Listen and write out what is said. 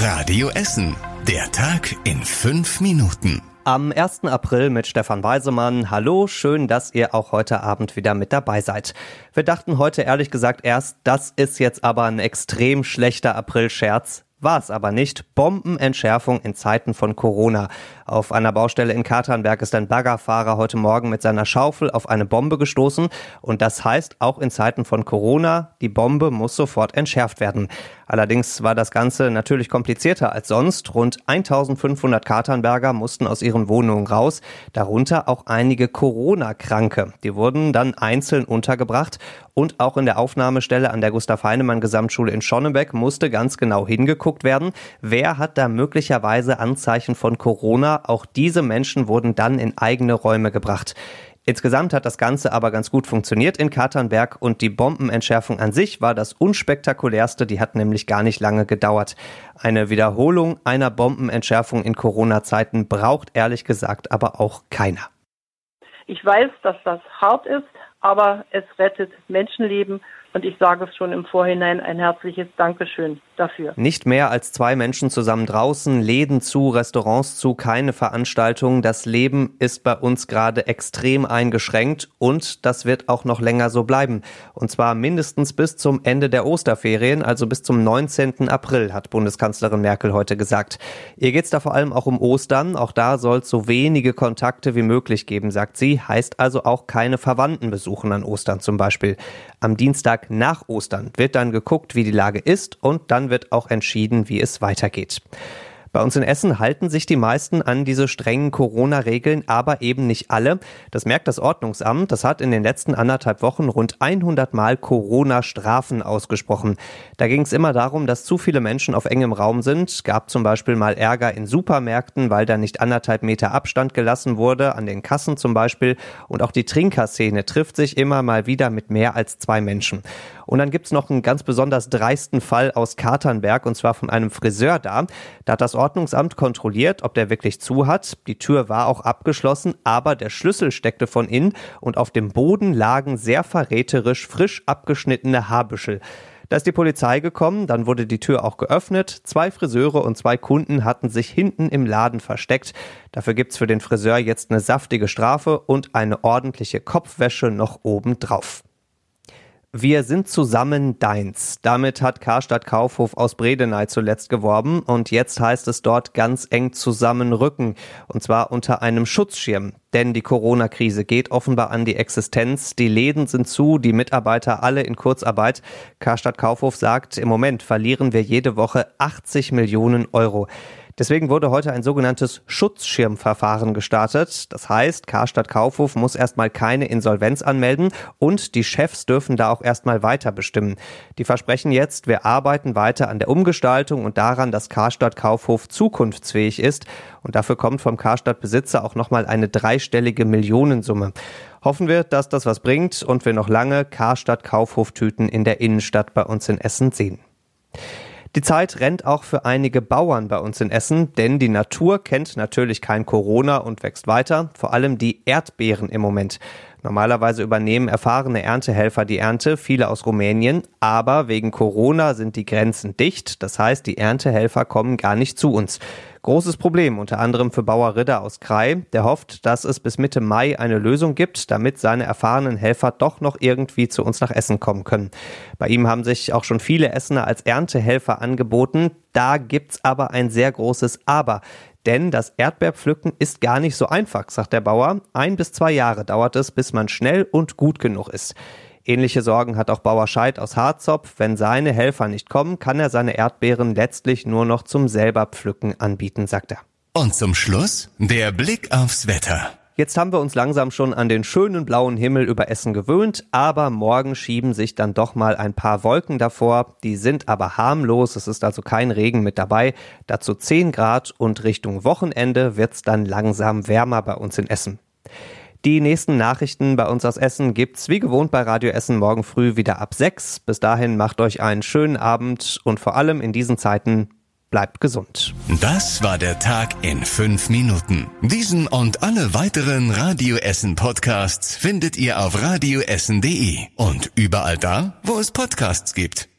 Radio Essen. Der Tag in fünf Minuten. Am 1. April mit Stefan Weisemann. Hallo, schön, dass ihr auch heute Abend wieder mit dabei seid. Wir dachten heute ehrlich gesagt erst, das ist jetzt aber ein extrem schlechter April-Scherz. War es aber nicht. Bombenentschärfung in Zeiten von Corona. Auf einer Baustelle in Katernberg ist ein Baggerfahrer heute Morgen mit seiner Schaufel auf eine Bombe gestoßen. Und das heißt, auch in Zeiten von Corona, die Bombe muss sofort entschärft werden. Allerdings war das Ganze natürlich komplizierter als sonst. Rund 1500 Katernberger mussten aus ihren Wohnungen raus, darunter auch einige Corona-Kranke. Die wurden dann einzeln untergebracht und auch in der Aufnahmestelle an der Gustav Heinemann Gesamtschule in Schonnebeck musste ganz genau hingeguckt werden, wer hat da möglicherweise Anzeichen von Corona. Auch diese Menschen wurden dann in eigene Räume gebracht. Insgesamt hat das Ganze aber ganz gut funktioniert in Katernberg und die Bombenentschärfung an sich war das unspektakulärste, die hat nämlich gar nicht lange gedauert. Eine Wiederholung einer Bombenentschärfung in Corona-Zeiten braucht ehrlich gesagt aber auch keiner. Ich weiß, dass das hart ist, aber es rettet Menschenleben und ich sage es schon im Vorhinein ein herzliches Dankeschön dafür. Nicht mehr als zwei Menschen zusammen draußen, Läden zu, Restaurants zu, keine Veranstaltungen. Das Leben ist bei uns gerade extrem eingeschränkt und das wird auch noch länger so bleiben. Und zwar mindestens bis zum Ende der Osterferien, also bis zum 19. April, hat Bundeskanzlerin Merkel heute gesagt. Ihr geht es da vor allem auch um Ostern. Auch da soll es so wenige Kontakte wie möglich geben, sagt sie. Heißt also auch keine Verwandten besuchen an Ostern zum Beispiel. Am Dienstag nach Ostern wird dann geguckt, wie die Lage ist und dann wird auch entschieden, wie es weitergeht. Bei uns in Essen halten sich die meisten an diese strengen Corona-Regeln, aber eben nicht alle. Das merkt das Ordnungsamt. Das hat in den letzten anderthalb Wochen rund 100 Mal Corona-Strafen ausgesprochen. Da ging es immer darum, dass zu viele Menschen auf engem Raum sind. Gab zum Beispiel mal Ärger in Supermärkten, weil da nicht anderthalb Meter Abstand gelassen wurde, an den Kassen zum Beispiel. Und auch die Trinkerszene trifft sich immer mal wieder mit mehr als zwei Menschen. Und dann gibt's noch einen ganz besonders dreisten Fall aus Katernberg, und zwar von einem Friseur da. Da hat das Ordnungsamt kontrolliert, ob der wirklich zu hat. Die Tür war auch abgeschlossen, aber der Schlüssel steckte von innen und auf dem Boden lagen sehr verräterisch frisch abgeschnittene Haarbüschel. Da ist die Polizei gekommen, dann wurde die Tür auch geöffnet. Zwei Friseure und zwei Kunden hatten sich hinten im Laden versteckt. Dafür gibt's für den Friseur jetzt eine saftige Strafe und eine ordentliche Kopfwäsche noch oben drauf. Wir sind zusammen deins. Damit hat Karstadt Kaufhof aus Bredeney zuletzt geworben und jetzt heißt es dort ganz eng zusammenrücken und zwar unter einem Schutzschirm. Denn die Corona-Krise geht offenbar an die Existenz. Die Läden sind zu, die Mitarbeiter alle in Kurzarbeit. Karstadt Kaufhof sagt, im Moment verlieren wir jede Woche 80 Millionen Euro. Deswegen wurde heute ein sogenanntes Schutzschirmverfahren gestartet. Das heißt, Karstadt Kaufhof muss erstmal keine Insolvenz anmelden und die Chefs dürfen da auch erstmal weiter bestimmen. Die versprechen jetzt, wir arbeiten weiter an der Umgestaltung und daran, dass Karstadt Kaufhof zukunftsfähig ist. Und dafür kommt vom Karstadt Besitzer auch nochmal eine dreistellige Millionensumme. Hoffen wir, dass das was bringt und wir noch lange Karstadt Kaufhoftüten in der Innenstadt bei uns in Essen sehen. Die Zeit rennt auch für einige Bauern bei uns in Essen, denn die Natur kennt natürlich kein Corona und wächst weiter, vor allem die Erdbeeren im Moment. Normalerweise übernehmen erfahrene Erntehelfer die Ernte, viele aus Rumänien, aber wegen Corona sind die Grenzen dicht, das heißt, die Erntehelfer kommen gar nicht zu uns. Großes Problem unter anderem für Bauer Ritter aus Krai, der hofft, dass es bis Mitte Mai eine Lösung gibt, damit seine erfahrenen Helfer doch noch irgendwie zu uns nach Essen kommen können. Bei ihm haben sich auch schon viele Essener als Erntehelfer angeboten. Da gibt's aber ein sehr großes Aber. Denn das Erdbeerpflücken ist gar nicht so einfach, sagt der Bauer. Ein bis zwei Jahre dauert es, bis man schnell und gut genug ist. Ähnliche Sorgen hat auch Bauer Scheid aus Harzopf. Wenn seine Helfer nicht kommen, kann er seine Erdbeeren letztlich nur noch zum selber pflücken anbieten, sagt er. Und zum Schluss der Blick aufs Wetter. Jetzt haben wir uns langsam schon an den schönen blauen Himmel über Essen gewöhnt, aber morgen schieben sich dann doch mal ein paar Wolken davor. Die sind aber harmlos, es ist also kein Regen mit dabei. Dazu 10 Grad und Richtung Wochenende wird's dann langsam wärmer bei uns in Essen. Die nächsten Nachrichten bei uns aus Essen gibt's wie gewohnt bei Radio Essen morgen früh wieder ab 6. Bis dahin macht euch einen schönen Abend und vor allem in diesen Zeiten bleibt gesund. Das war der Tag in fünf Minuten. Diesen und alle weiteren Radio Essen Podcasts findet ihr auf radioessen.de und überall da, wo es Podcasts gibt.